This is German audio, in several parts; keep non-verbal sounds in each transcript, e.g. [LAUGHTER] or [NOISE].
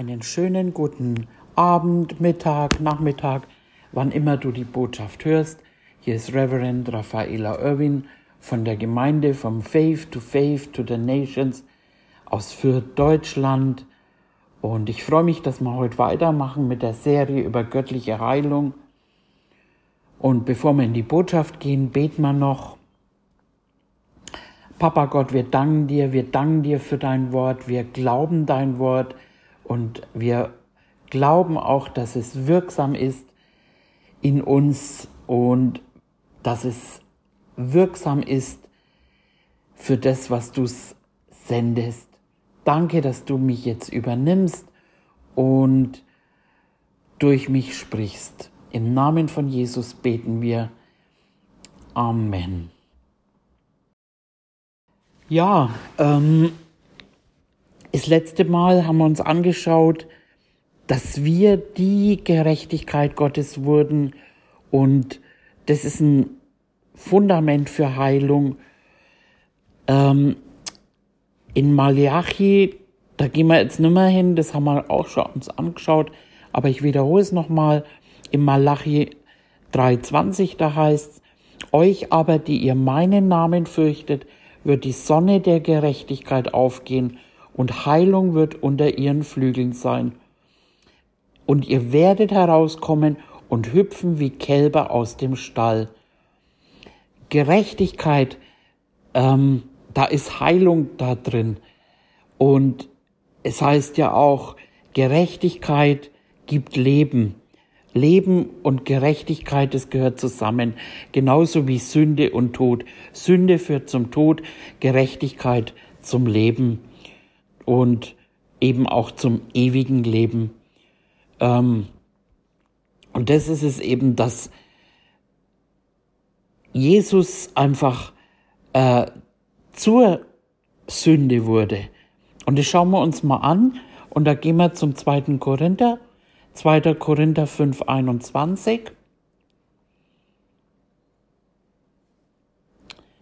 einen schönen guten Abend, Mittag, Nachmittag, wann immer du die Botschaft hörst. Hier ist Reverend Raffaela Irwin von der Gemeinde vom Faith to Faith to the Nations aus Fürth, Deutschland. Und ich freue mich, dass wir heute weitermachen mit der Serie über göttliche Heilung. Und bevor wir in die Botschaft gehen, beten wir noch. Papa Gott, wir danken dir, wir danken dir für dein Wort, wir glauben dein Wort, und wir glauben auch, dass es wirksam ist in uns und dass es wirksam ist für das, was du sendest. Danke, dass du mich jetzt übernimmst und durch mich sprichst. Im Namen von Jesus beten wir. Amen. Ja, ähm, das letzte Mal haben wir uns angeschaut, dass wir die Gerechtigkeit Gottes wurden und das ist ein Fundament für Heilung. Ähm, in Malachi, da gehen wir jetzt nicht mehr hin, das haben wir auch schon uns angeschaut, aber ich wiederhole es nochmal. In Malachi 3,20, da heißt euch aber, die ihr meinen Namen fürchtet, wird die Sonne der Gerechtigkeit aufgehen und Heilung wird unter ihren Flügeln sein. Und ihr werdet herauskommen und hüpfen wie Kälber aus dem Stall. Gerechtigkeit, ähm, da ist Heilung da drin. Und es heißt ja auch, Gerechtigkeit gibt Leben. Leben und Gerechtigkeit, das gehört zusammen. Genauso wie Sünde und Tod. Sünde führt zum Tod, Gerechtigkeit zum Leben und eben auch zum ewigen Leben. Ähm, und das ist es eben, dass Jesus einfach äh, zur Sünde wurde. Und das schauen wir uns mal an. Und da gehen wir zum zweiten Korinther, 2. Korinther 5, 21.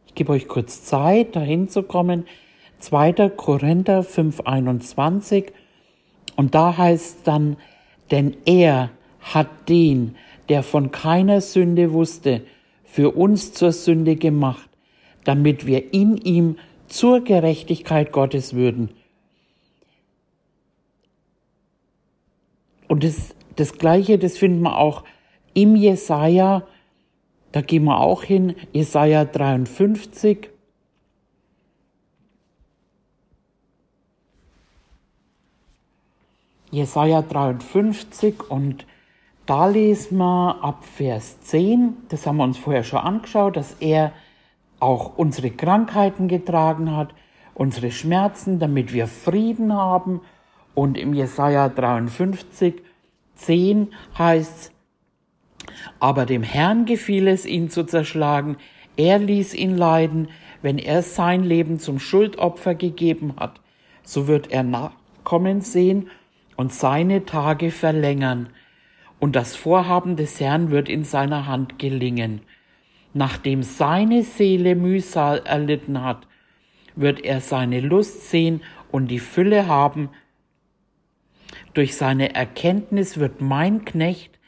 Ich gebe euch kurz Zeit, dahin zu kommen. 2. Korinther 5.21 und da heißt dann, denn er hat den, der von keiner Sünde wusste, für uns zur Sünde gemacht, damit wir in ihm zur Gerechtigkeit Gottes würden. Und das, das Gleiche, das finden wir auch im Jesaja, da gehen wir auch hin, Jesaja 53, Jesaja 53 und da lesen wir ab Vers 10, das haben wir uns vorher schon angeschaut, dass er auch unsere Krankheiten getragen hat, unsere Schmerzen, damit wir Frieden haben. Und im Jesaja 53, 10 heißt aber dem Herrn gefiel es, ihn zu zerschlagen. Er ließ ihn leiden, wenn er sein Leben zum Schuldopfer gegeben hat. So wird er Nachkommen sehen und seine Tage verlängern, und das Vorhaben des Herrn wird in seiner Hand gelingen. Nachdem seine Seele Mühsal erlitten hat, wird er seine Lust sehen und die Fülle haben. Durch seine Erkenntnis wird mein Knecht,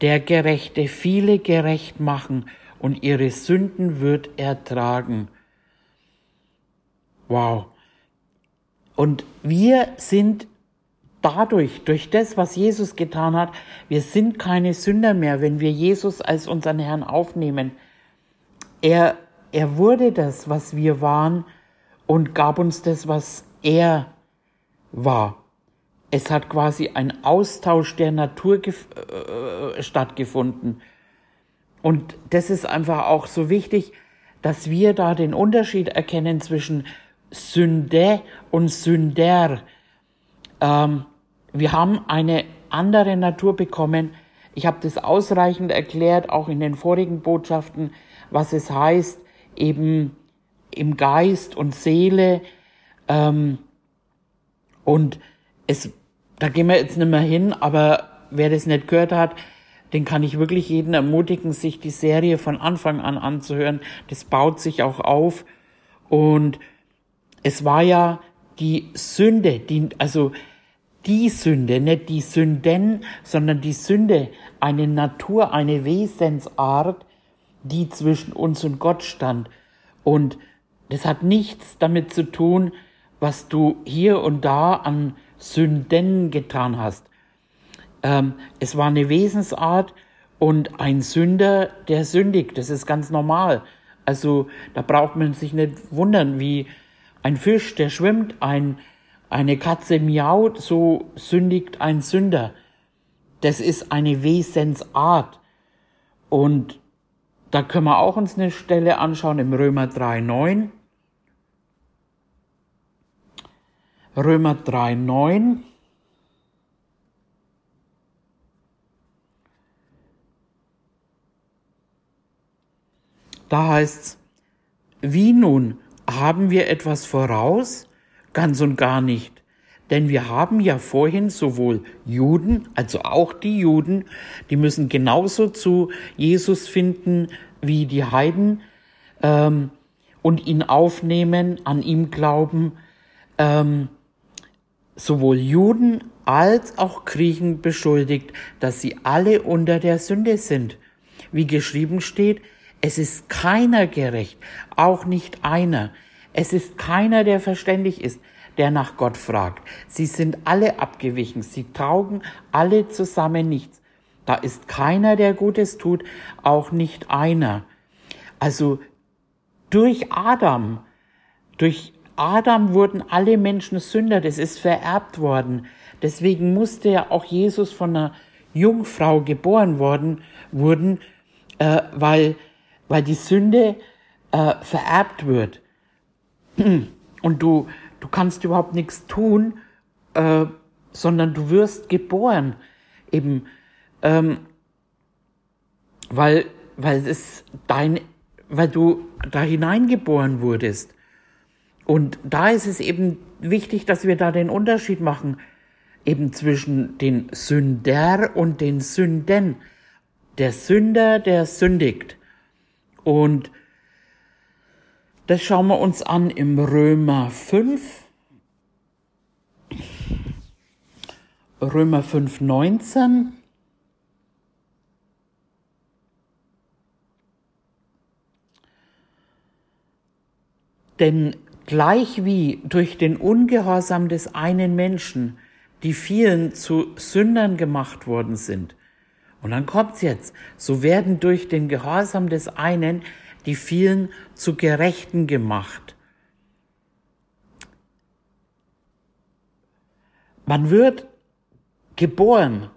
der Gerechte, viele gerecht machen und ihre Sünden wird er tragen. Wow. Und wir sind dadurch, durch das, was Jesus getan hat, wir sind keine Sünder mehr, wenn wir Jesus als unseren Herrn aufnehmen. Er, er wurde das, was wir waren und gab uns das, was er war. Es hat quasi ein Austausch der Natur äh, stattgefunden. Und das ist einfach auch so wichtig, dass wir da den Unterschied erkennen zwischen Sünde und Sünder. Ähm, wir haben eine andere Natur bekommen. Ich habe das ausreichend erklärt, auch in den vorigen Botschaften, was es heißt, eben im Geist und Seele. Ähm, und es, da gehen wir jetzt nicht mehr hin, aber wer das nicht gehört hat, den kann ich wirklich jeden ermutigen, sich die Serie von Anfang an anzuhören. Das baut sich auch auf. Und es war ja die Sünde, die, also die Sünde, nicht die Sünden, sondern die Sünde, eine Natur, eine Wesensart, die zwischen uns und Gott stand. Und das hat nichts damit zu tun, was du hier und da an Sünden getan hast. Ähm, es war eine Wesensart und ein Sünder, der sündigt. Das ist ganz normal. Also da braucht man sich nicht wundern, wie ein Fisch, der schwimmt, ein, eine Katze miaut, so sündigt ein Sünder. Das ist eine Wesensart. Und da können wir auch uns eine Stelle anschauen im Römer 3,9. Römer 3,9. Da heißt's, wie nun, haben wir etwas voraus? Ganz und gar nicht. Denn wir haben ja vorhin sowohl Juden, also auch die Juden, die müssen genauso zu Jesus finden wie die Heiden ähm, und ihn aufnehmen, an ihm glauben. Ähm, sowohl Juden als auch Griechen beschuldigt, dass sie alle unter der Sünde sind. Wie geschrieben steht, es ist keiner gerecht, auch nicht einer. Es ist keiner, der verständig ist, der nach Gott fragt. Sie sind alle abgewichen, sie taugen alle zusammen nichts. Da ist keiner, der Gutes tut, auch nicht einer. Also durch Adam, durch Adam wurden alle Menschen Sünder, das ist vererbt worden. Deswegen musste ja auch Jesus von einer Jungfrau geboren worden, wurden, äh, weil weil die Sünde äh, vererbt wird. [CLEARS THROAT] Und du, du kannst überhaupt nichts tun, äh, sondern du wirst geboren, eben, ähm, weil, weil es dein, weil du da hineingeboren wurdest. Und da ist es eben wichtig, dass wir da den Unterschied machen, eben zwischen den Sünder und den Sünden. Der Sünder, der sündigt. Und das schauen wir uns an im Römer 5. Römer 5, 19. Denn gleich wie durch den Ungehorsam des einen Menschen die vielen zu Sündern gemacht worden sind, und dann kommt's jetzt. So werden durch den Gehorsam des einen die vielen zu Gerechten gemacht. Man wird geboren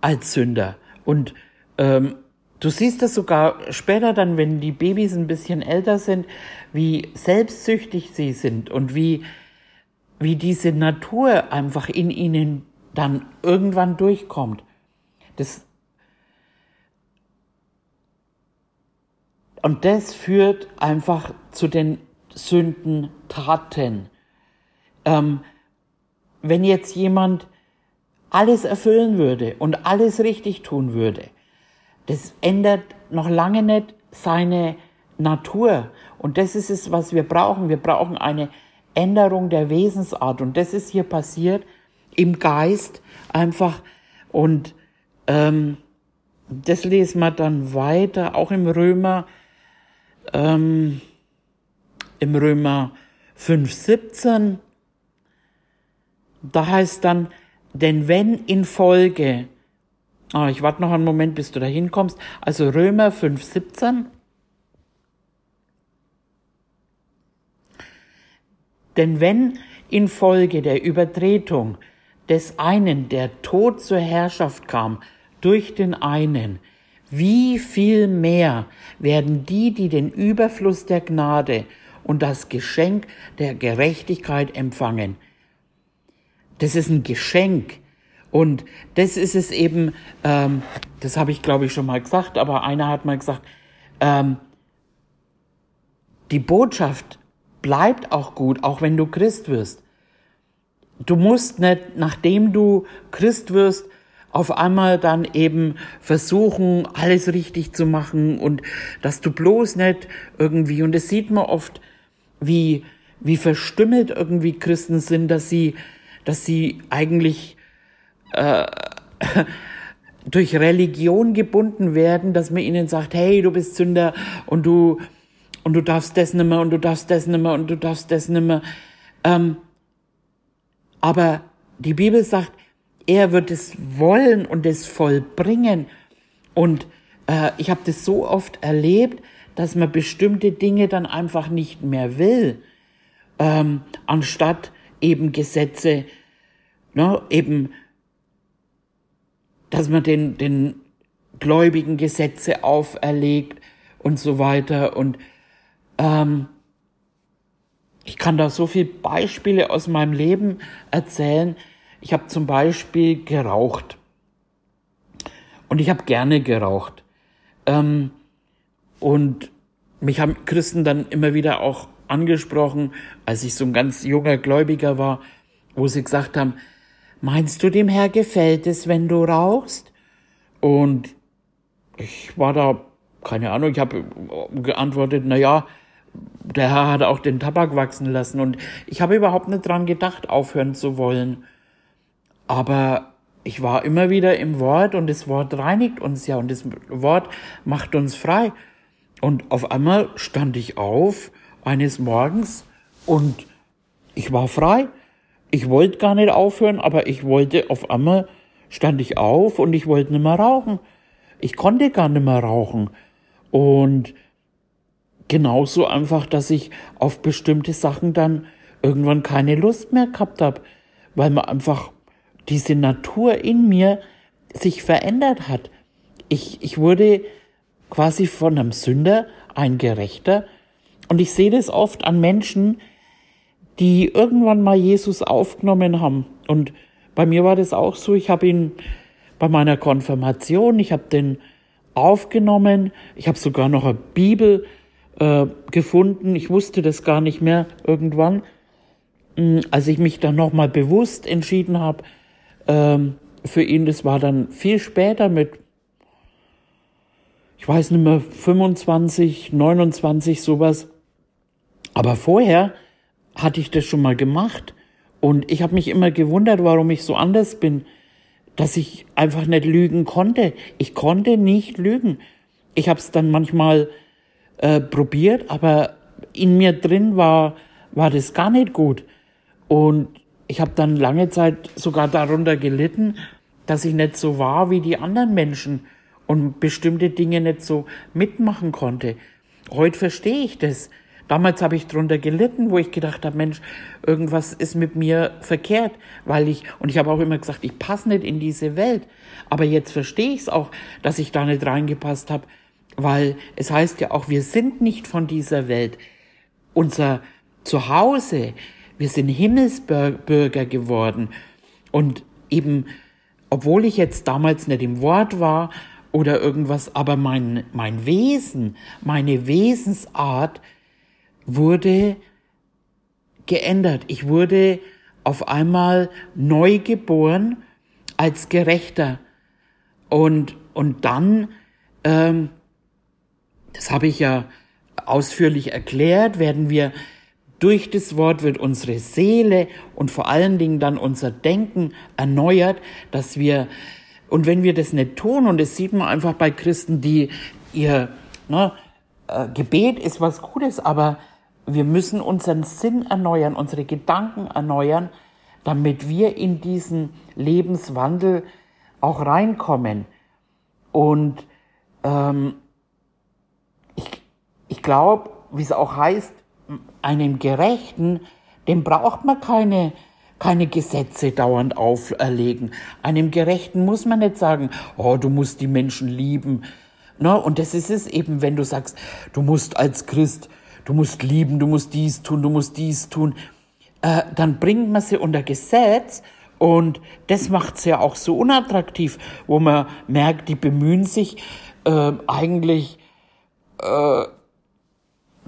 als Sünder. Und ähm, du siehst das sogar später dann, wenn die Babys ein bisschen älter sind, wie selbstsüchtig sie sind und wie, wie diese Natur einfach in ihnen dann irgendwann durchkommt. Das Und das führt einfach zu den Sündentaten. Ähm, wenn jetzt jemand alles erfüllen würde und alles richtig tun würde, das ändert noch lange nicht seine Natur. Und das ist es, was wir brauchen. Wir brauchen eine Änderung der Wesensart. Und das ist hier passiert im Geist einfach. Und ähm, das lesen wir dann weiter, auch im Römer ähm, im Römer 5,17, da heißt dann, denn wenn in Folge, ah, ich warte noch einen Moment, bis du da hinkommst, also Römer 5,17, denn wenn in Folge der Übertretung des einen der Tod zur Herrschaft kam durch den einen, wie viel mehr werden die, die den Überfluss der Gnade und das Geschenk der Gerechtigkeit empfangen. Das ist ein Geschenk. Und das ist es eben, ähm, das habe ich glaube ich schon mal gesagt, aber einer hat mal gesagt, ähm, die Botschaft bleibt auch gut, auch wenn du Christ wirst. Du musst nicht, nachdem du Christ wirst, auf einmal dann eben versuchen, alles richtig zu machen und dass du bloß nicht irgendwie, und das sieht man oft, wie, wie verstümmelt irgendwie Christen sind, dass sie dass sie eigentlich äh, [LAUGHS] durch Religion gebunden werden, dass man ihnen sagt, hey, du bist Sünder und du und du darfst das nimmer und du darfst das nimmer und du darfst das nimmer. Ähm, aber die Bibel sagt, er wird es wollen und es vollbringen. Und äh, ich habe das so oft erlebt, dass man bestimmte Dinge dann einfach nicht mehr will, ähm, anstatt eben Gesetze, ne, eben, dass man den, den Gläubigen Gesetze auferlegt und so weiter. Und ähm, ich kann da so viele Beispiele aus meinem Leben erzählen. Ich habe zum Beispiel geraucht. Und ich habe gerne geraucht. Ähm, und mich haben Christen dann immer wieder auch angesprochen, als ich so ein ganz junger Gläubiger war, wo sie gesagt haben, meinst du dem Herr gefällt es, wenn du rauchst? Und ich war da, keine Ahnung, ich habe geantwortet, na ja, der Herr hat auch den Tabak wachsen lassen und ich habe überhaupt nicht dran gedacht, aufhören zu wollen. Aber ich war immer wieder im Wort und das Wort reinigt uns ja und das Wort macht uns frei. Und auf einmal stand ich auf eines Morgens und ich war frei. Ich wollte gar nicht aufhören, aber ich wollte auf einmal stand ich auf und ich wollte nicht mehr rauchen. Ich konnte gar nicht mehr rauchen. Und genauso einfach, dass ich auf bestimmte Sachen dann irgendwann keine Lust mehr gehabt habe, weil man einfach diese Natur in mir sich verändert hat. Ich, ich wurde quasi von einem Sünder ein Gerechter und ich sehe das oft an Menschen, die irgendwann mal Jesus aufgenommen haben. Und bei mir war das auch so, ich habe ihn bei meiner Konfirmation, ich habe den aufgenommen, ich habe sogar noch eine Bibel äh, gefunden. Ich wusste das gar nicht mehr irgendwann, mh, als ich mich dann nochmal bewusst entschieden habe ähm, für ihn. Das war dann viel später mit, ich weiß nicht mehr, 25, 29, sowas. Aber vorher hatte ich das schon mal gemacht und ich habe mich immer gewundert, warum ich so anders bin, dass ich einfach nicht lügen konnte. Ich konnte nicht lügen. Ich habe es dann manchmal äh, probiert, aber in mir drin war, war das gar nicht gut. Und ich habe dann lange Zeit sogar darunter gelitten, dass ich nicht so war wie die anderen Menschen und bestimmte Dinge nicht so mitmachen konnte. Heute verstehe ich das. Damals habe ich darunter gelitten, wo ich gedacht habe, Mensch, irgendwas ist mit mir verkehrt, weil ich, und ich habe auch immer gesagt, ich passe nicht in diese Welt. Aber jetzt verstehe ich es auch, dass ich da nicht reingepasst habe, weil es heißt ja auch, wir sind nicht von dieser Welt. Unser Zuhause, wir sind Himmelsbürger geworden. Und eben, obwohl ich jetzt damals nicht im Wort war oder irgendwas, aber mein, mein Wesen, meine Wesensart wurde geändert. Ich wurde auf einmal neu geboren als Gerechter. Und, und dann ähm, das habe ich ja ausführlich erklärt, werden wir durch das Wort wird unsere Seele und vor allen Dingen dann unser Denken erneuert, dass wir, und wenn wir das nicht tun, und das sieht man einfach bei Christen, die ihr ne, äh, Gebet ist was Gutes, aber wir müssen unseren Sinn erneuern, unsere Gedanken erneuern, damit wir in diesen Lebenswandel auch reinkommen. Und ähm, ich glaube, wie es auch heißt, einem Gerechten, dem braucht man keine, keine Gesetze dauernd auferlegen. Einem Gerechten muss man nicht sagen, oh, du musst die Menschen lieben. Ne? Und das ist es eben, wenn du sagst, du musst als Christ, du musst lieben, du musst dies tun, du musst dies tun. Äh, dann bringt man sie unter Gesetz und das macht es ja auch so unattraktiv, wo man merkt, die bemühen sich äh, eigentlich äh,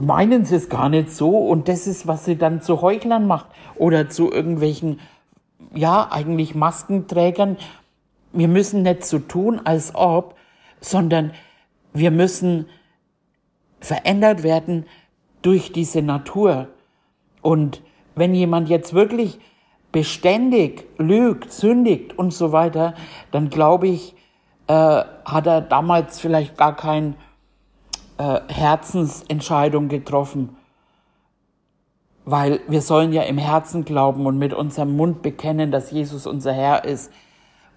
meinen sie es gar nicht so und das ist, was sie dann zu Heuchlern macht oder zu irgendwelchen, ja, eigentlich Maskenträgern. Wir müssen nicht so tun, als ob, sondern wir müssen verändert werden durch diese Natur. Und wenn jemand jetzt wirklich beständig lügt, sündigt und so weiter, dann glaube ich, äh, hat er damals vielleicht gar keine äh, Herzensentscheidung getroffen. Weil wir sollen ja im Herzen glauben und mit unserem Mund bekennen, dass Jesus unser Herr ist.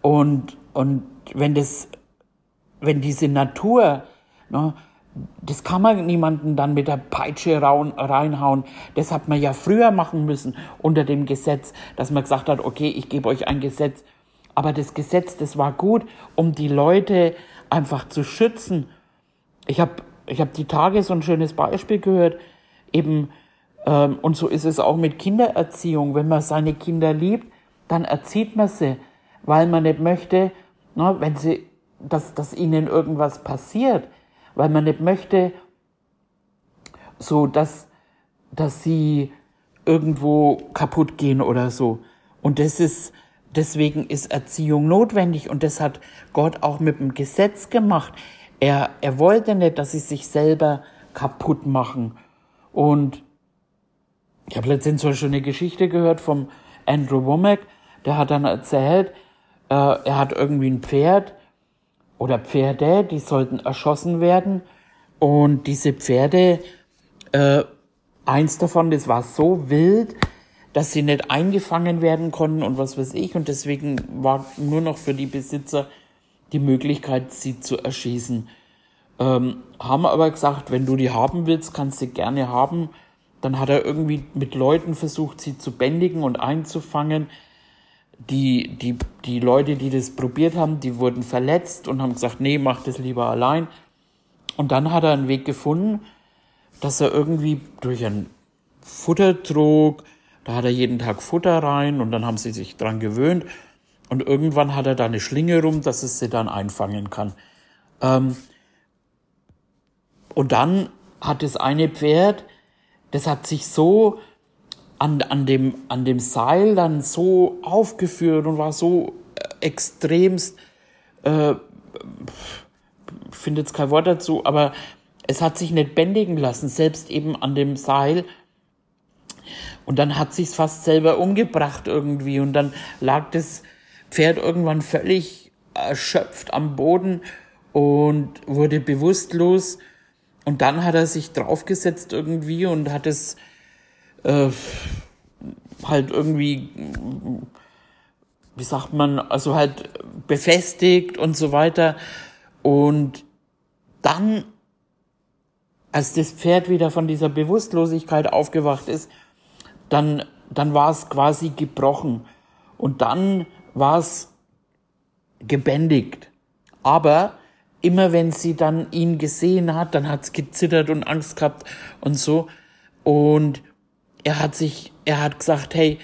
Und, und wenn das, wenn diese Natur, ne, das kann man niemanden dann mit der Peitsche reinhauen. Das hat man ja früher machen müssen unter dem Gesetz, dass man gesagt hat, okay, ich gebe euch ein Gesetz. Aber das Gesetz, das war gut, um die Leute einfach zu schützen. Ich habe ich hab die Tage so ein schönes Beispiel gehört, eben, ähm, und so ist es auch mit Kindererziehung. Wenn man seine Kinder liebt, dann erzieht man sie, weil man nicht möchte, ne, wenn sie, dass, dass ihnen irgendwas passiert weil man nicht möchte, so dass, dass sie irgendwo kaputt gehen oder so. Und das ist, deswegen ist Erziehung notwendig und das hat Gott auch mit dem Gesetz gemacht. Er, er wollte nicht, dass sie sich selber kaputt machen. Und ich habe letztens so eine schöne Geschichte gehört vom Andrew Womack, der hat dann erzählt, äh, er hat irgendwie ein Pferd oder Pferde, die sollten erschossen werden. Und diese Pferde, äh, eins davon, das war so wild, dass sie nicht eingefangen werden konnten und was weiß ich. Und deswegen war nur noch für die Besitzer die Möglichkeit, sie zu erschießen. Ähm, haben aber gesagt, wenn du die haben willst, kannst du gerne haben. Dann hat er irgendwie mit Leuten versucht, sie zu bändigen und einzufangen die, die, die Leute, die das probiert haben, die wurden verletzt und haben gesagt, nee, mach das lieber allein. Und dann hat er einen Weg gefunden, dass er irgendwie durch einen Futtertrog, da hat er jeden Tag Futter rein und dann haben sie sich dran gewöhnt. Und irgendwann hat er da eine Schlinge rum, dass es sie dann einfangen kann. Ähm, und dann hat das eine Pferd, das hat sich so an, an, dem, an dem Seil dann so aufgeführt und war so äh, extremst, äh, finde jetzt kein Wort dazu, aber es hat sich nicht bändigen lassen, selbst eben an dem Seil. Und dann hat sich's fast selber umgebracht irgendwie und dann lag das Pferd irgendwann völlig erschöpft am Boden und wurde bewusstlos. Und dann hat er sich draufgesetzt irgendwie und hat es äh, halt irgendwie, wie sagt man, also halt befestigt und so weiter. Und dann, als das Pferd wieder von dieser Bewusstlosigkeit aufgewacht ist, dann, dann war es quasi gebrochen. Und dann war es gebändigt. Aber immer wenn sie dann ihn gesehen hat, dann hat es gezittert und Angst gehabt und so. Und er hat sich, er hat gesagt, hey,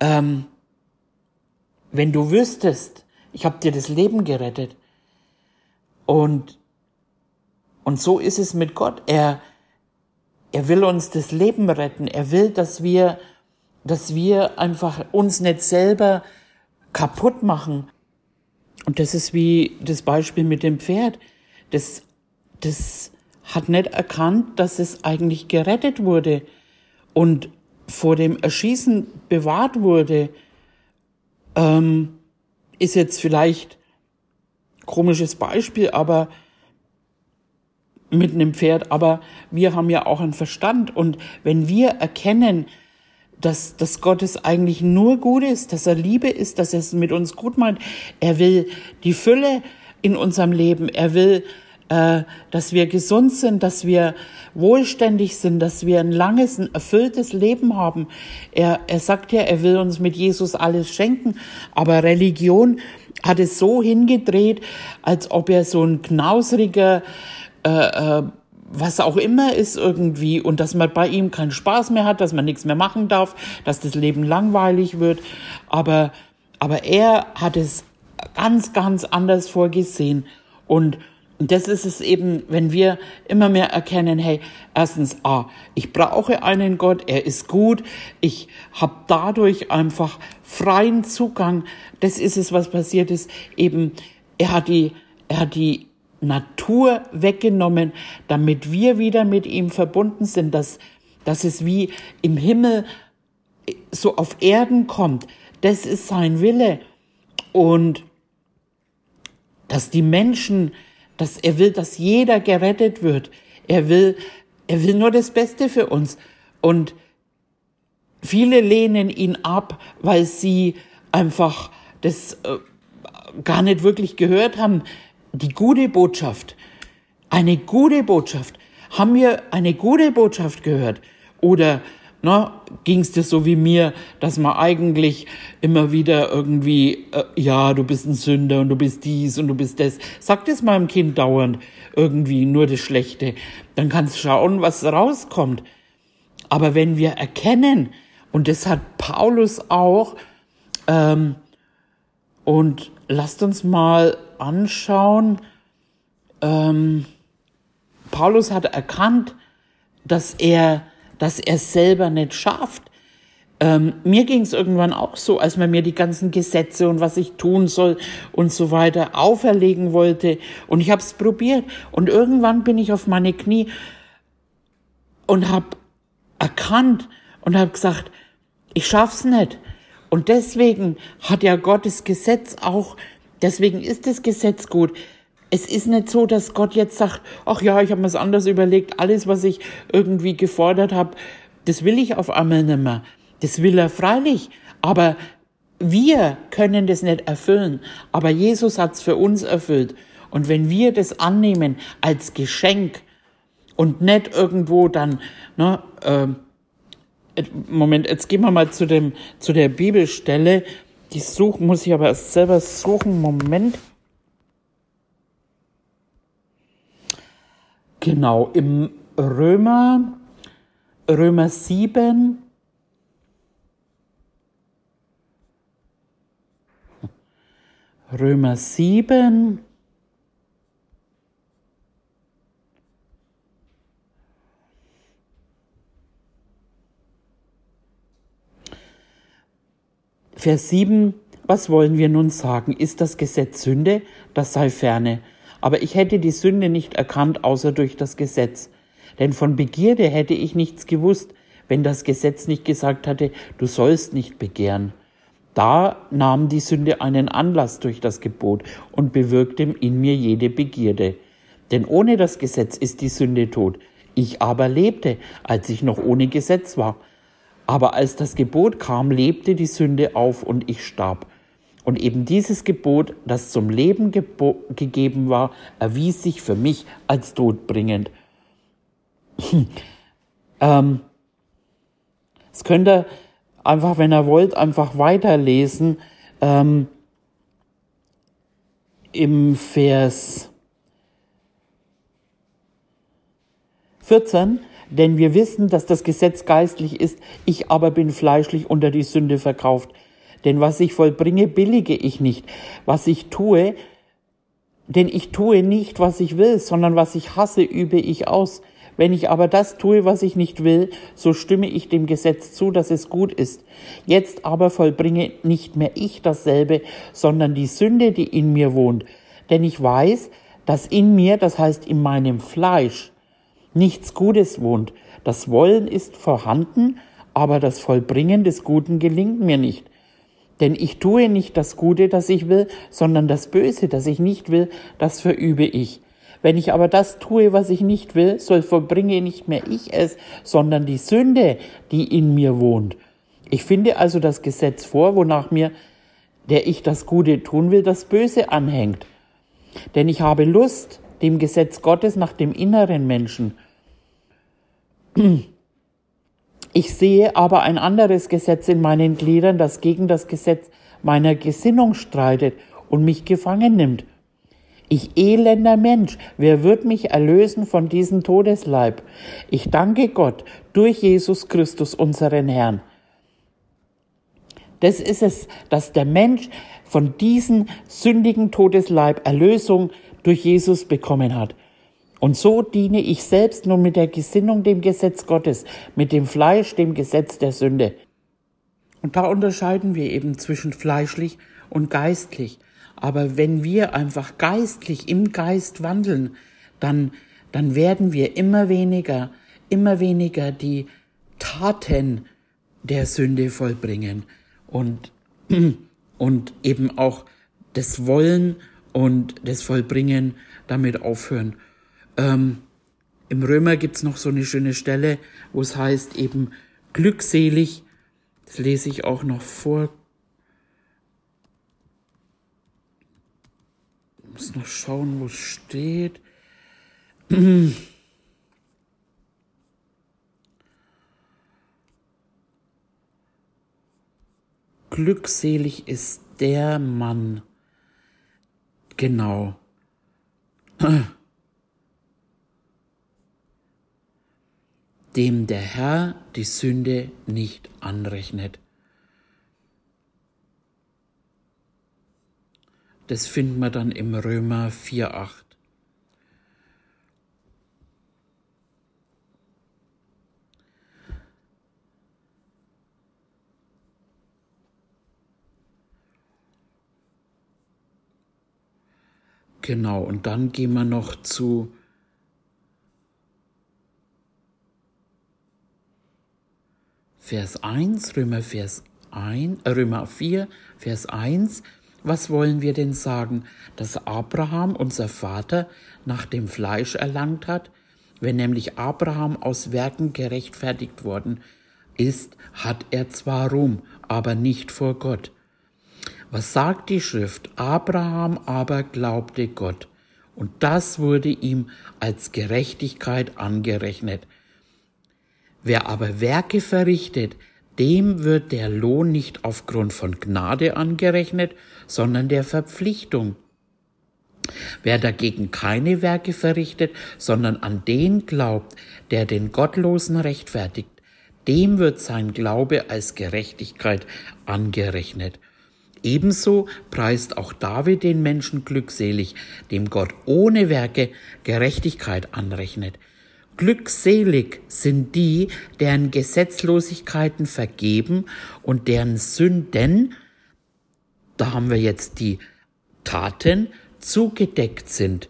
ähm, wenn du wüsstest, ich habe dir das Leben gerettet. Und, und so ist es mit Gott. Er, er will uns das Leben retten. Er will, dass wir, dass wir einfach uns nicht selber kaputt machen. Und das ist wie das Beispiel mit dem Pferd. Das, das hat nicht erkannt, dass es eigentlich gerettet wurde und vor dem Erschießen bewahrt wurde, ähm, ist jetzt vielleicht komisches Beispiel, aber mit einem Pferd, aber wir haben ja auch einen Verstand und wenn wir erkennen, dass, dass Gott es eigentlich nur gut ist, dass er Liebe ist, dass er es mit uns gut meint, er will die Fülle in unserem Leben, er will äh, dass wir gesund sind, dass wir wohlständig sind, dass wir ein langes, ein erfülltes Leben haben. Er, er sagt ja, er will uns mit Jesus alles schenken, aber Religion hat es so hingedreht, als ob er so ein knausriger, äh, äh, was auch immer ist irgendwie und dass man bei ihm keinen Spaß mehr hat, dass man nichts mehr machen darf, dass das Leben langweilig wird. Aber, aber er hat es ganz, ganz anders vorgesehen und das ist es eben, wenn wir immer mehr erkennen, hey, erstens, ah, ich brauche einen Gott, er ist gut, ich habe dadurch einfach freien Zugang. Das ist es, was passiert ist. Eben, er hat die, er hat die Natur weggenommen, damit wir wieder mit ihm verbunden sind, dass, dass es wie im Himmel so auf Erden kommt. Das ist sein Wille. Und dass die Menschen, dass er will, dass jeder gerettet wird. Er will, er will nur das Beste für uns. Und viele lehnen ihn ab, weil sie einfach das äh, gar nicht wirklich gehört haben. Die gute Botschaft, eine gute Botschaft. Haben wir eine gute Botschaft gehört? Oder ging es dir so wie mir, dass man eigentlich immer wieder irgendwie, äh, ja, du bist ein Sünder und du bist dies und du bist das. Sag das mal dem Kind dauernd irgendwie nur das Schlechte. Dann kannst du schauen, was rauskommt. Aber wenn wir erkennen, und das hat Paulus auch, ähm, und lasst uns mal anschauen, ähm, Paulus hat erkannt, dass er, dass er selber nicht schafft. Ähm, mir ging es irgendwann auch so, als man mir die ganzen Gesetze und was ich tun soll und so weiter auferlegen wollte. Und ich habe es probiert. Und irgendwann bin ich auf meine Knie und habe erkannt und habe gesagt, ich schaff's nicht. Und deswegen hat ja Gottes Gesetz auch, deswegen ist das Gesetz gut. Es ist nicht so, dass Gott jetzt sagt, ach ja, ich habe mir es anders überlegt, alles, was ich irgendwie gefordert habe, das will ich auf einmal nicht mehr. Das will er freilich, aber wir können das nicht erfüllen. Aber Jesus hat es für uns erfüllt. Und wenn wir das annehmen als Geschenk und nicht irgendwo dann, ne, äh, Moment, jetzt gehen wir mal zu dem, zu der Bibelstelle. Die suchen, muss ich aber erst selber suchen. Moment. Genau, im Römer, Römer 7, Römer 7, Vers 7, was wollen wir nun sagen? Ist das Gesetz Sünde? Das sei ferne. Aber ich hätte die Sünde nicht erkannt, außer durch das Gesetz. Denn von Begierde hätte ich nichts gewusst, wenn das Gesetz nicht gesagt hatte, du sollst nicht begehren. Da nahm die Sünde einen Anlass durch das Gebot und bewirkte in mir jede Begierde. Denn ohne das Gesetz ist die Sünde tot. Ich aber lebte, als ich noch ohne Gesetz war. Aber als das Gebot kam, lebte die Sünde auf und ich starb. Und eben dieses Gebot, das zum Leben gegeben war, erwies sich für mich als todbringend. [LAUGHS] ähm, das könnt ihr einfach, wenn ihr wollt, einfach weiterlesen. Ähm, Im Vers 14 denn wir wissen, dass das Gesetz geistlich ist, ich aber bin fleischlich unter die Sünde verkauft. Denn was ich vollbringe, billige ich nicht. Was ich tue, denn ich tue nicht, was ich will, sondern was ich hasse, übe ich aus. Wenn ich aber das tue, was ich nicht will, so stimme ich dem Gesetz zu, dass es gut ist. Jetzt aber vollbringe nicht mehr ich dasselbe, sondern die Sünde, die in mir wohnt. Denn ich weiß, dass in mir, das heißt in meinem Fleisch, nichts Gutes wohnt. Das Wollen ist vorhanden, aber das Vollbringen des Guten gelingt mir nicht. Denn ich tue nicht das Gute, das ich will, sondern das Böse, das ich nicht will, das verübe ich. Wenn ich aber das tue, was ich nicht will, so vollbringe nicht mehr ich es, sondern die Sünde, die in mir wohnt. Ich finde also das Gesetz vor, wonach mir, der ich das Gute tun will, das Böse anhängt. Denn ich habe Lust, dem Gesetz Gottes nach dem inneren Menschen. Ich sehe aber ein anderes Gesetz in meinen Gliedern, das gegen das Gesetz meiner Gesinnung streitet und mich gefangen nimmt. Ich elender Mensch, wer wird mich erlösen von diesem Todesleib? Ich danke Gott durch Jesus Christus, unseren Herrn. Das ist es, dass der Mensch von diesem sündigen Todesleib Erlösung durch Jesus bekommen hat. Und so diene ich selbst nun mit der Gesinnung dem Gesetz Gottes, mit dem Fleisch dem Gesetz der Sünde. Und da unterscheiden wir eben zwischen fleischlich und geistlich. Aber wenn wir einfach geistlich im Geist wandeln, dann, dann werden wir immer weniger, immer weniger die Taten der Sünde vollbringen und, [CLEARS THROAT] und eben auch das Wollen und das Vollbringen damit aufhören. Ähm, Im Römer gibt's noch so eine schöne Stelle, wo es heißt eben glückselig, das lese ich auch noch vor. Ich muss noch schauen, wo es steht. [CLEARS THROAT] Glückselig ist der Mann. Genau. [CLEARS THROAT] Dem der Herr die Sünde nicht anrechnet. Das finden wir dann im Römer 4,8. Genau, und dann gehen wir noch zu Vers 1, Römer, Vers 1, äh, Römer 4, Vers 1. Was wollen wir denn sagen, dass Abraham, unser Vater, nach dem Fleisch erlangt hat? Wenn nämlich Abraham aus Werken gerechtfertigt worden ist, hat er zwar Ruhm, aber nicht vor Gott. Was sagt die Schrift? Abraham aber glaubte Gott, und das wurde ihm als Gerechtigkeit angerechnet. Wer aber Werke verrichtet, dem wird der Lohn nicht aufgrund von Gnade angerechnet, sondern der Verpflichtung. Wer dagegen keine Werke verrichtet, sondern an den glaubt, der den Gottlosen rechtfertigt, dem wird sein Glaube als Gerechtigkeit angerechnet. Ebenso preist auch David den Menschen glückselig, dem Gott ohne Werke Gerechtigkeit anrechnet. Glückselig sind die, deren Gesetzlosigkeiten vergeben und deren Sünden, da haben wir jetzt die Taten, zugedeckt sind.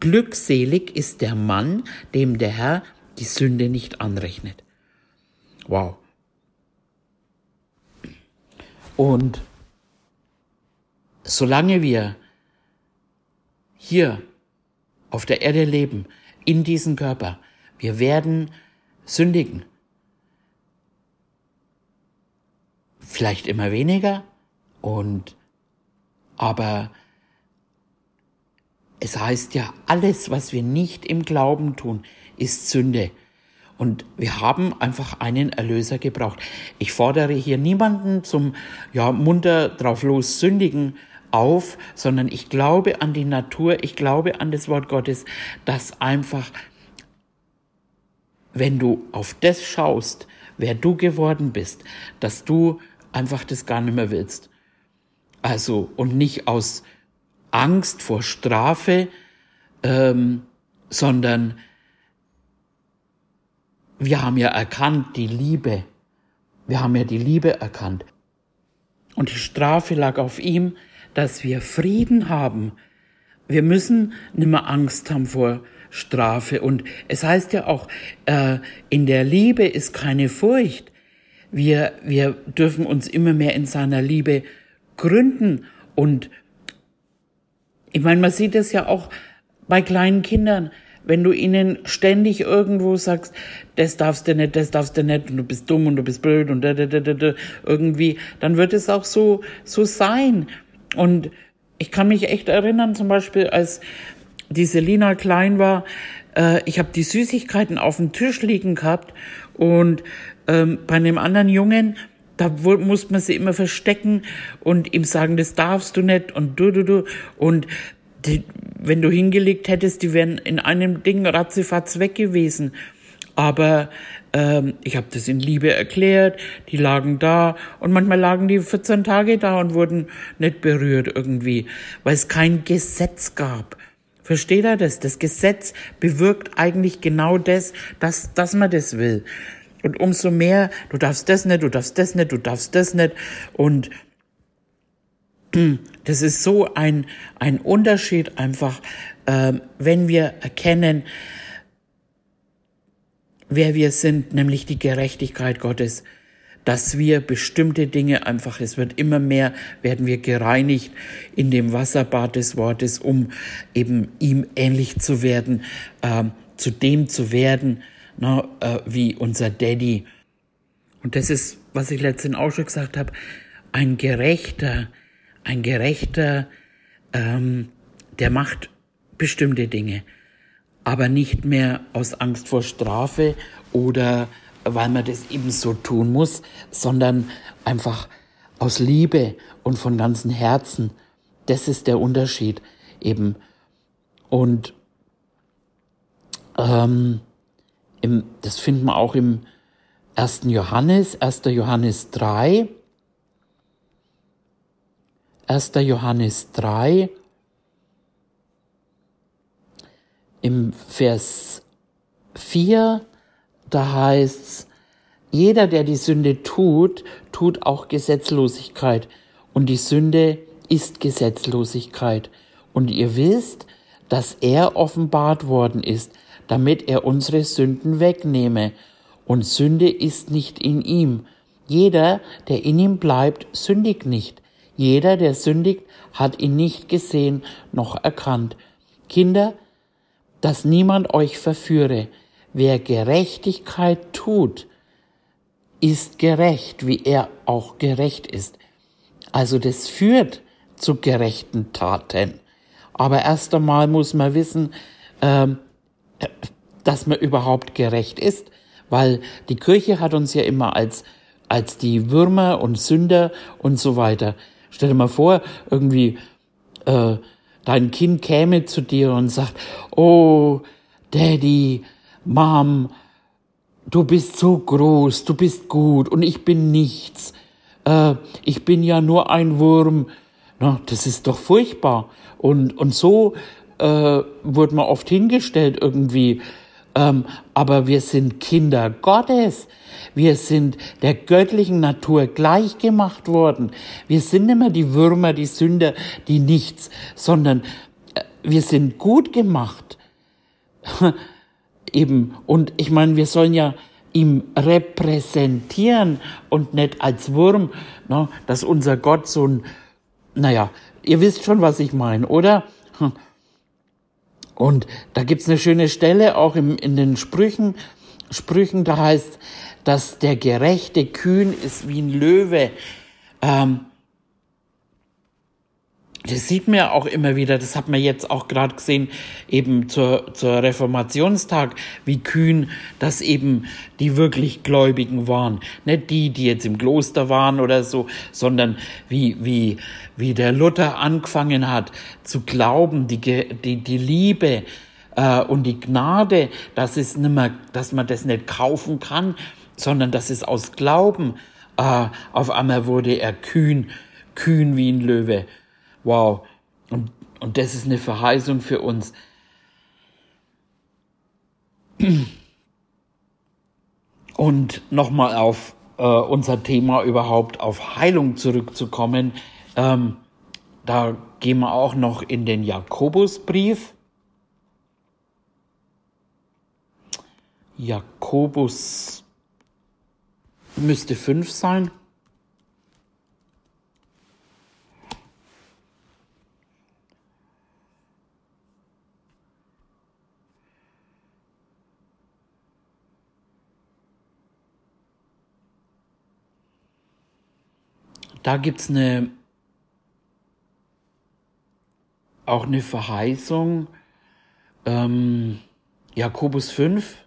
Glückselig ist der Mann, dem der Herr die Sünde nicht anrechnet. Wow. Und solange wir hier auf der Erde leben, in diesem Körper, wir werden sündigen. Vielleicht immer weniger und aber es heißt ja, alles, was wir nicht im Glauben tun, ist Sünde. Und wir haben einfach einen Erlöser gebraucht. Ich fordere hier niemanden zum, ja, munter drauf los sündigen auf, sondern ich glaube an die Natur, ich glaube an das Wort Gottes, dass einfach, wenn du auf das schaust, wer du geworden bist, dass du einfach das gar nicht mehr willst. Also, und nicht aus Angst vor Strafe, ähm, sondern wir haben ja erkannt die Liebe. Wir haben ja die Liebe erkannt. Und die Strafe lag auf ihm, dass wir Frieden haben. Wir müssen nicht mehr Angst haben vor Strafe. Und es heißt ja auch, äh, in der Liebe ist keine Furcht. Wir, wir dürfen uns immer mehr in seiner Liebe gründen. Und ich meine, man sieht es ja auch bei kleinen Kindern. Wenn du ihnen ständig irgendwo sagst, das darfst du nicht, das darfst du nicht, und du bist dumm und du bist blöd und da, da, da, da, irgendwie, dann wird es auch so, so sein. Und ich kann mich echt erinnern, zum Beispiel, als die Selina klein war, äh, ich habe die Süßigkeiten auf dem Tisch liegen gehabt und ähm, bei einem anderen Jungen, da musste man sie immer verstecken und ihm sagen, das darfst du nicht und du, du, du. Und die, wenn du hingelegt hättest, die wären in einem Ding ratzifatz weg gewesen. Aber ähm, ich habe das in Liebe erklärt, die lagen da und manchmal lagen die 14 Tage da und wurden nicht berührt irgendwie, weil es kein Gesetz gab. Versteht er das? Das Gesetz bewirkt eigentlich genau das, dass, dass man das will. Und umso mehr, du darfst das nicht, du darfst das nicht, du darfst das nicht. Und das ist so ein, ein Unterschied einfach, äh, wenn wir erkennen, wer wir sind, nämlich die Gerechtigkeit Gottes, dass wir bestimmte Dinge einfach, es wird immer mehr, werden wir gereinigt in dem Wasserbad des Wortes, um eben ihm ähnlich zu werden, äh, zu dem zu werden, na, äh, wie unser Daddy. Und das ist, was ich letztens auch schon gesagt habe, ein gerechter, ein gerechter, ähm, der macht bestimmte Dinge, aber nicht mehr aus Angst vor Strafe oder weil man das eben so tun muss, sondern einfach aus Liebe und von ganzem Herzen. Das ist der Unterschied eben. Und ähm, im, das finden wir auch im 1. Johannes, 1. Johannes 3. 1. Johannes 3, im Vers 4, da heißt's, jeder, der die Sünde tut, tut auch Gesetzlosigkeit. Und die Sünde ist Gesetzlosigkeit. Und ihr wisst, dass er offenbart worden ist, damit er unsere Sünden wegnehme. Und Sünde ist nicht in ihm. Jeder, der in ihm bleibt, sündigt nicht. Jeder, der sündigt, hat ihn nicht gesehen noch erkannt. Kinder, dass niemand euch verführe. Wer Gerechtigkeit tut, ist gerecht, wie er auch gerecht ist. Also das führt zu gerechten Taten. Aber erst einmal muss man wissen, ähm, dass man überhaupt gerecht ist, weil die Kirche hat uns ja immer als, als die Würmer und Sünder und so weiter. Stell dir mal vor, irgendwie äh, dein Kind käme zu dir und sagt, oh, Daddy, Mom, du bist so groß, du bist gut und ich bin nichts. Äh, ich bin ja nur ein Wurm. Na, das ist doch furchtbar. Und, und so äh, wurde man oft hingestellt irgendwie. Ähm, aber wir sind Kinder Gottes. Wir sind der göttlichen Natur gleichgemacht worden. Wir sind nicht mehr die Würmer, die Sünder, die nichts, sondern äh, wir sind gut gemacht. [LAUGHS] Eben. Und ich meine, wir sollen ja ihm repräsentieren und nicht als Wurm, ne, dass unser Gott so ein, naja, ihr wisst schon, was ich meine, oder? Und da gibt's eine schöne Stelle auch im, in den Sprüchen, Sprüchen, da heißt, dass der Gerechte kühn ist wie ein Löwe. Ähm, das sieht man ja auch immer wieder, das hat man jetzt auch gerade gesehen, eben zur, zur Reformationstag, wie kühn das eben die wirklich Gläubigen waren. Nicht die, die jetzt im Kloster waren oder so, sondern wie, wie, wie der Luther angefangen hat zu glauben, die, die, die Liebe äh, und die Gnade, dass, es nimmer, dass man das nicht kaufen kann, sondern dass es aus Glauben, äh, auf einmal wurde er kühn, kühn wie ein Löwe. Wow. Und, und das ist eine Verheißung für uns. Und nochmal auf äh, unser Thema überhaupt, auf Heilung zurückzukommen. Ähm, da gehen wir auch noch in den Jakobusbrief. Jakobus müsste fünf sein. Da gibt's eine, auch eine Verheißung, ähm, Jakobus 5,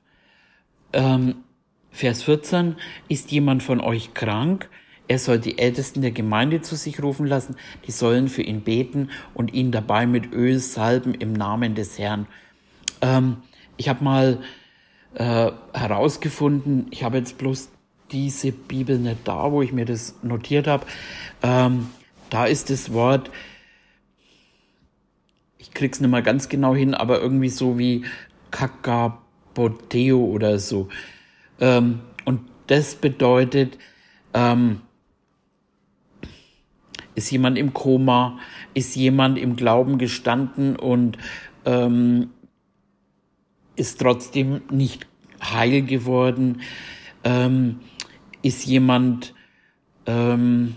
ähm, Vers 14, ist jemand von euch krank? Er soll die Ältesten der Gemeinde zu sich rufen lassen, die sollen für ihn beten und ihn dabei mit Öl salben im Namen des Herrn. Ähm, ich habe mal äh, herausgefunden, ich habe jetzt bloß diese Bibel nicht da, wo ich mir das notiert habe. Ähm, da ist das Wort, ich krieg's nicht mal ganz genau hin, aber irgendwie so wie Kakapoteo oder so. Ähm, und das bedeutet, ähm, ist jemand im Koma, ist jemand im Glauben gestanden und ähm, ist trotzdem nicht heil geworden. Ähm, ist jemand, ähm,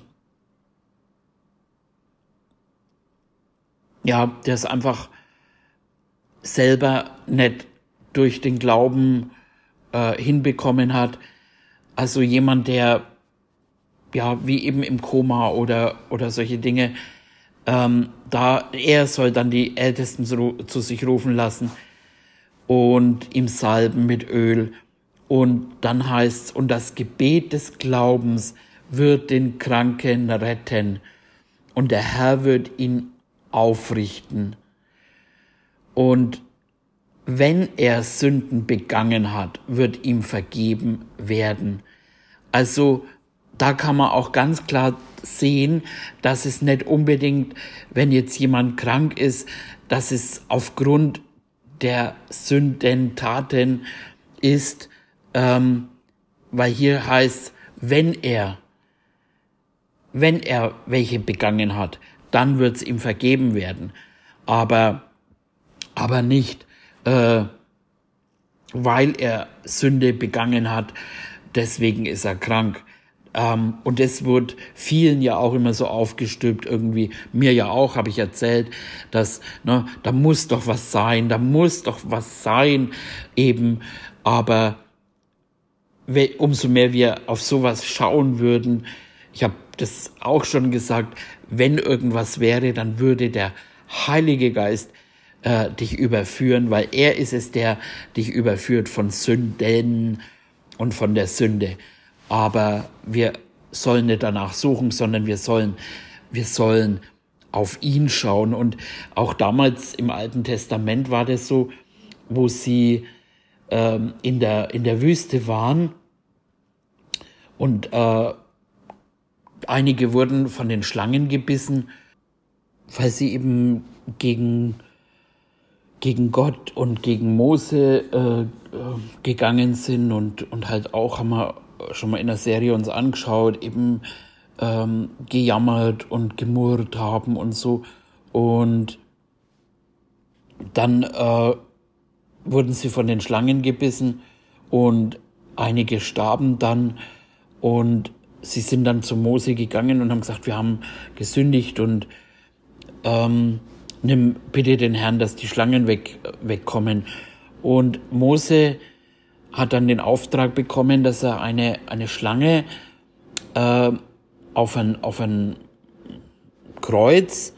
ja, der es einfach selber nicht durch den Glauben äh, hinbekommen hat. Also jemand, der ja wie eben im Koma oder oder solche Dinge, ähm, da er soll dann die Ältesten zu, zu sich rufen lassen und ihm salben mit Öl. Und dann heißt und das Gebet des Glaubens wird den Kranken retten und der Herr wird ihn aufrichten. Und wenn er Sünden begangen hat, wird ihm vergeben werden. Also da kann man auch ganz klar sehen, dass es nicht unbedingt, wenn jetzt jemand krank ist, dass es aufgrund der Sündentaten ist, ähm, weil hier heißt, wenn er, wenn er welche begangen hat, dann wird es ihm vergeben werden. Aber, aber nicht, äh, weil er Sünde begangen hat, deswegen ist er krank. Ähm, und das wird vielen ja auch immer so aufgestülpt, irgendwie, mir ja auch, habe ich erzählt, dass, ne, da muss doch was sein, da muss doch was sein, eben, aber umso mehr wir auf sowas schauen würden, ich habe das auch schon gesagt, wenn irgendwas wäre, dann würde der Heilige Geist äh, dich überführen, weil er ist es, der dich überführt von Sünden und von der Sünde. Aber wir sollen nicht danach suchen, sondern wir sollen, wir sollen auf ihn schauen. Und auch damals im Alten Testament war das so, wo sie ähm, in, der, in der Wüste waren und äh, einige wurden von den Schlangen gebissen, weil sie eben gegen gegen Gott und gegen Mose äh, äh, gegangen sind und, und halt auch, haben wir schon mal in der Serie uns angeschaut, eben ähm, gejammert und gemurrt haben und so. Und dann äh, wurden sie von den Schlangen gebissen und einige starben dann und sie sind dann zu Mose gegangen und haben gesagt, wir haben gesündigt und ähm, nimm bitte den Herrn, dass die Schlangen weg, wegkommen. Und Mose hat dann den Auftrag bekommen, dass er eine, eine Schlange äh, auf, ein, auf ein Kreuz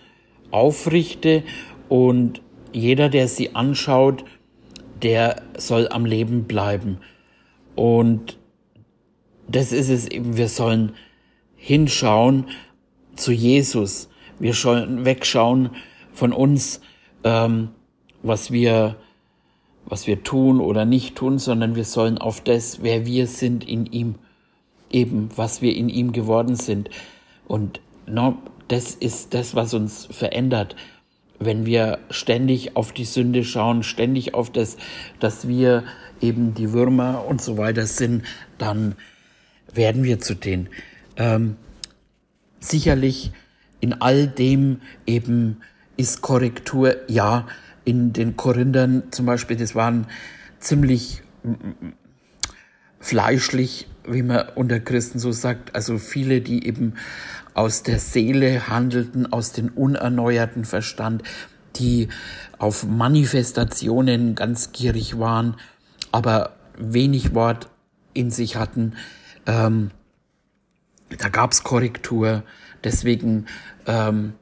aufrichte und jeder, der sie anschaut, der soll am Leben bleiben. Und das ist es eben, wir sollen hinschauen zu Jesus. Wir sollen wegschauen von uns, ähm, was wir, was wir tun oder nicht tun, sondern wir sollen auf das, wer wir sind in ihm, eben, was wir in ihm geworden sind. Und no, das ist das, was uns verändert. Wenn wir ständig auf die Sünde schauen, ständig auf das, dass wir eben die Würmer und so weiter sind, dann werden wir zu denen. Ähm, sicherlich in all dem eben ist Korrektur, ja, in den Korinthern zum Beispiel, das waren ziemlich fleischlich, wie man unter Christen so sagt, also viele, die eben aus der Seele handelten, aus dem unerneuerten Verstand, die auf Manifestationen ganz gierig waren, aber wenig Wort in sich hatten. Ähm, da gab's Korrektur. Deswegen ähm,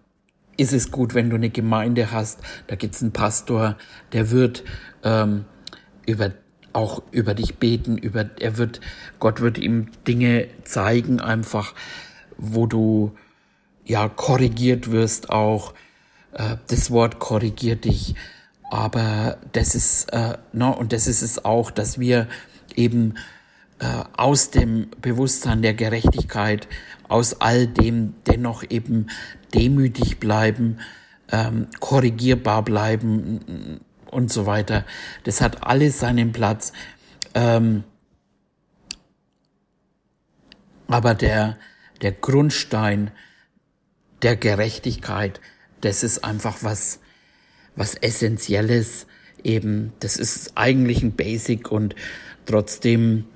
ist es gut, wenn du eine Gemeinde hast, da gibt's einen Pastor, der wird ähm, über auch über dich beten, über er wird Gott wird ihm Dinge zeigen einfach, wo du ja korrigiert wirst auch. Äh, das Wort korrigiert dich, aber das ist äh, no, und das ist es auch, dass wir eben äh, aus dem Bewusstsein der Gerechtigkeit, aus all dem dennoch eben demütig bleiben, ähm, korrigierbar bleiben und so weiter. Das hat alles seinen Platz. Ähm, aber der, der Grundstein der Gerechtigkeit, das ist einfach was, was Essentielles eben. Das ist eigentlich ein Basic und trotzdem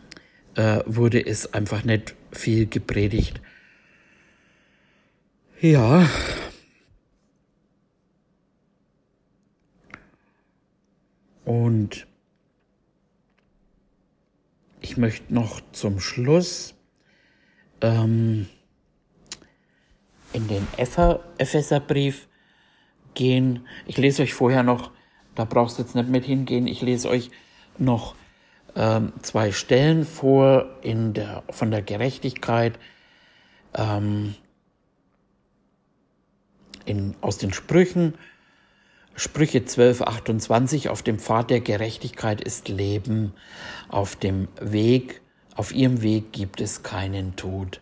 äh, wurde es einfach nicht viel gepredigt. Ja. Und ich möchte noch zum Schluss ähm, in den Epheserbrief gehen. Ich lese euch vorher noch, da brauchst du jetzt nicht mit hingehen, ich lese euch noch ähm, zwei Stellen vor in der, von der Gerechtigkeit ähm, in, aus den Sprüchen. Sprüche 12, 28, auf dem Pfad der Gerechtigkeit ist Leben, auf dem Weg, auf ihrem Weg gibt es keinen Tod.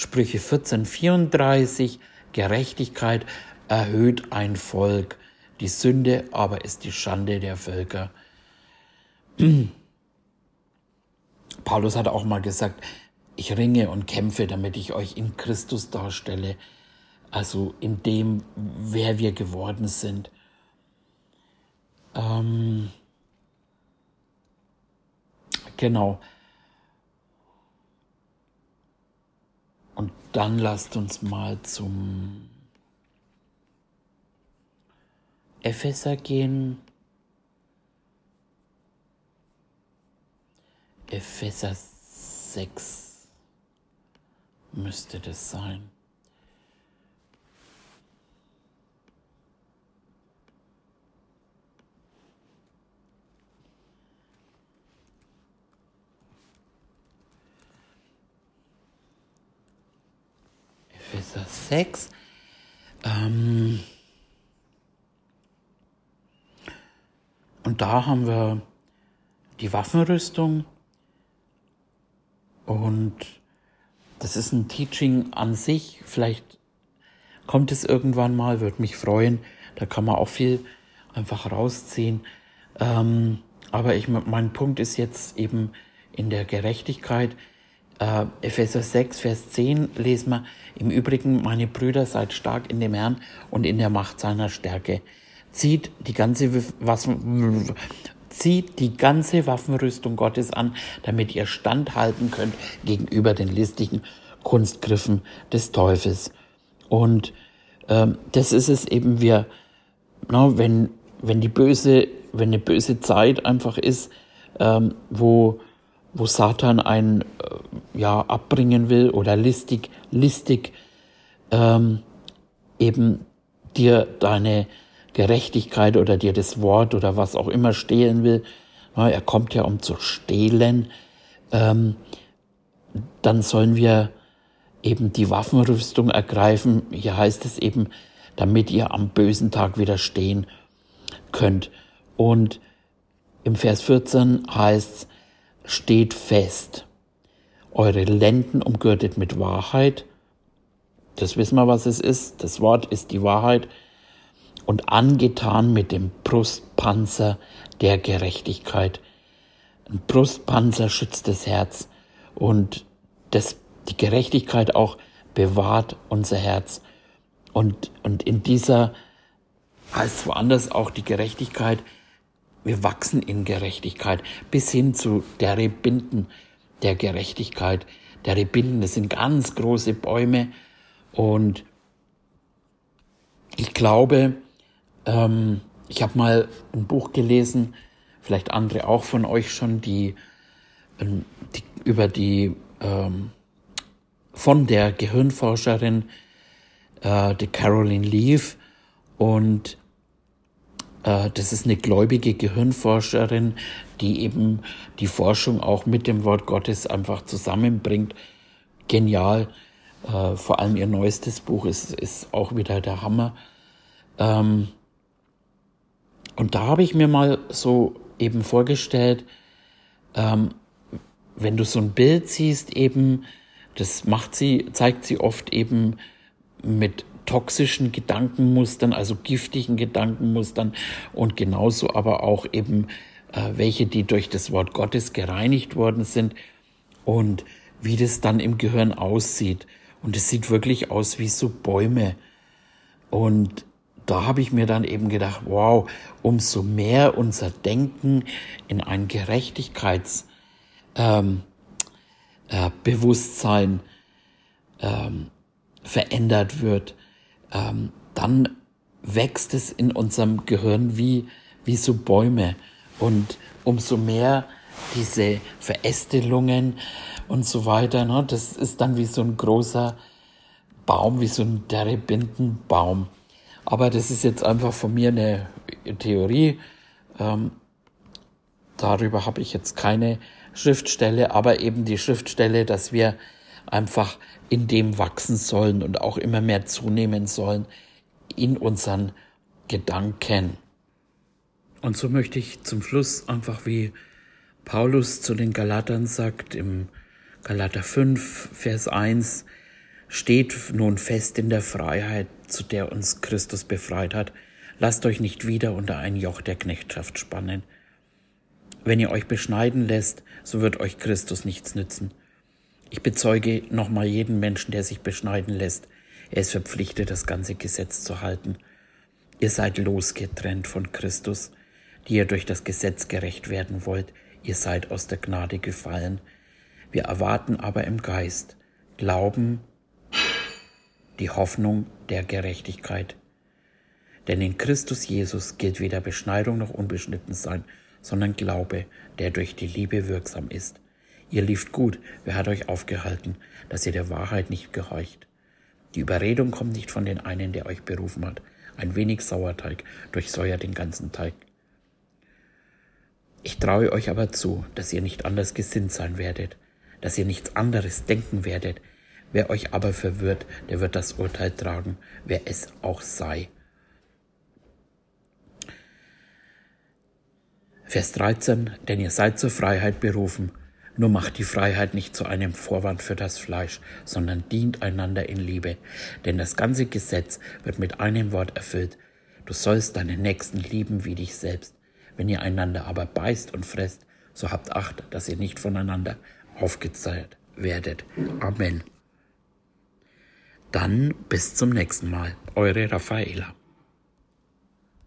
Sprüche 14, 34, Gerechtigkeit erhöht ein Volk, die Sünde aber ist die Schande der Völker. [CLEARS THROAT] Paulus hat auch mal gesagt, ich ringe und kämpfe, damit ich euch in Christus darstelle, also in dem, wer wir geworden sind. Ähm, genau. Und dann lasst uns mal zum Epheser gehen. Epheser 6 müsste das sein. 6. Ähm und da haben wir die Waffenrüstung und das ist ein Teaching an sich. Vielleicht kommt es irgendwann mal, würde mich freuen. Da kann man auch viel einfach rausziehen. Ähm, aber ich, mein Punkt ist jetzt eben in der Gerechtigkeit. Äh, Epheser 6, Vers 10 lesen wir, im Übrigen, meine Brüder, seid stark in dem Herrn und in der Macht seiner Stärke. Zieht die ganze Waffen, zieht die ganze Waffenrüstung Gottes an, damit ihr standhalten könnt gegenüber den listigen Kunstgriffen des Teufels. Und ähm, das ist es eben, wir, na, wenn, wenn die böse, wenn eine böse Zeit einfach ist, ähm, wo, wo Satan einen äh, ja, abbringen will oder listig, listig ähm, eben dir deine Gerechtigkeit oder dir das Wort oder was auch immer stehlen will, er kommt ja um zu stehlen, ähm, dann sollen wir eben die Waffenrüstung ergreifen. Hier heißt es eben, damit ihr am bösen Tag widerstehen könnt. Und im Vers 14 heißt es, steht fest, eure Lenden umgürtet mit Wahrheit. Das wissen wir, was es ist. Das Wort ist die Wahrheit und angetan mit dem Brustpanzer der Gerechtigkeit. Ein Brustpanzer schützt das Herz und das, die Gerechtigkeit auch bewahrt unser Herz. Und, und in dieser heißt woanders auch die Gerechtigkeit, wir wachsen in Gerechtigkeit bis hin zu der Rebinden der Gerechtigkeit. Der Rebinden, das sind ganz große Bäume und ich glaube, ähm, ich habe mal ein Buch gelesen, vielleicht andere auch von euch schon, die, ähm, die über die ähm, von der Gehirnforscherin äh, die Caroline Leaf und das ist eine gläubige Gehirnforscherin, die eben die Forschung auch mit dem Wort Gottes einfach zusammenbringt. Genial. Äh, vor allem ihr neuestes Buch ist, ist auch wieder der Hammer. Ähm, und da habe ich mir mal so eben vorgestellt, ähm, wenn du so ein Bild siehst, eben, das macht sie, zeigt sie oft eben mit toxischen Gedankenmustern, also giftigen Gedankenmustern und genauso aber auch eben äh, welche, die durch das Wort Gottes gereinigt worden sind und wie das dann im Gehirn aussieht. Und es sieht wirklich aus wie so Bäume. Und da habe ich mir dann eben gedacht, wow, umso mehr unser Denken in ein Gerechtigkeits, ähm, äh, ähm, verändert wird, ähm, dann wächst es in unserem Gehirn wie, wie so Bäume. Und umso mehr diese Verästelungen und so weiter, ne, das ist dann wie so ein großer Baum, wie so ein Terebintenbaum. Aber das ist jetzt einfach von mir eine Theorie. Ähm, darüber habe ich jetzt keine Schriftstelle, aber eben die Schriftstelle, dass wir einfach in dem wachsen sollen und auch immer mehr zunehmen sollen in unseren Gedanken. Und so möchte ich zum Schluss einfach wie Paulus zu den Galatern sagt im Galater 5, Vers 1, steht nun fest in der Freiheit, zu der uns Christus befreit hat. Lasst euch nicht wieder unter ein Joch der Knechtschaft spannen. Wenn ihr euch beschneiden lässt, so wird euch Christus nichts nützen. Ich bezeuge nochmal jeden Menschen, der sich beschneiden lässt. Er ist verpflichtet, das ganze Gesetz zu halten. Ihr seid losgetrennt von Christus, die ihr durch das Gesetz gerecht werden wollt. Ihr seid aus der Gnade gefallen. Wir erwarten aber im Geist Glauben, die Hoffnung der Gerechtigkeit. Denn in Christus Jesus gilt weder Beschneidung noch Unbeschnittensein, sondern Glaube, der durch die Liebe wirksam ist. Ihr lieft gut, wer hat euch aufgehalten, dass ihr der Wahrheit nicht gehorcht? Die Überredung kommt nicht von den einen, der euch berufen hat. Ein wenig Sauerteig durchsäuert den ganzen Teig. Ich traue euch aber zu, dass ihr nicht anders gesinnt sein werdet, dass ihr nichts anderes denken werdet. Wer euch aber verwirrt, der wird das Urteil tragen, wer es auch sei. Vers 13, denn ihr seid zur Freiheit berufen, nur macht die Freiheit nicht zu einem Vorwand für das Fleisch, sondern dient einander in Liebe. Denn das ganze Gesetz wird mit einem Wort erfüllt. Du sollst deinen Nächsten lieben wie dich selbst. Wenn ihr einander aber beißt und fresst, so habt Acht, dass ihr nicht voneinander aufgezehrt werdet. Amen. Dann bis zum nächsten Mal. Eure Raffaela.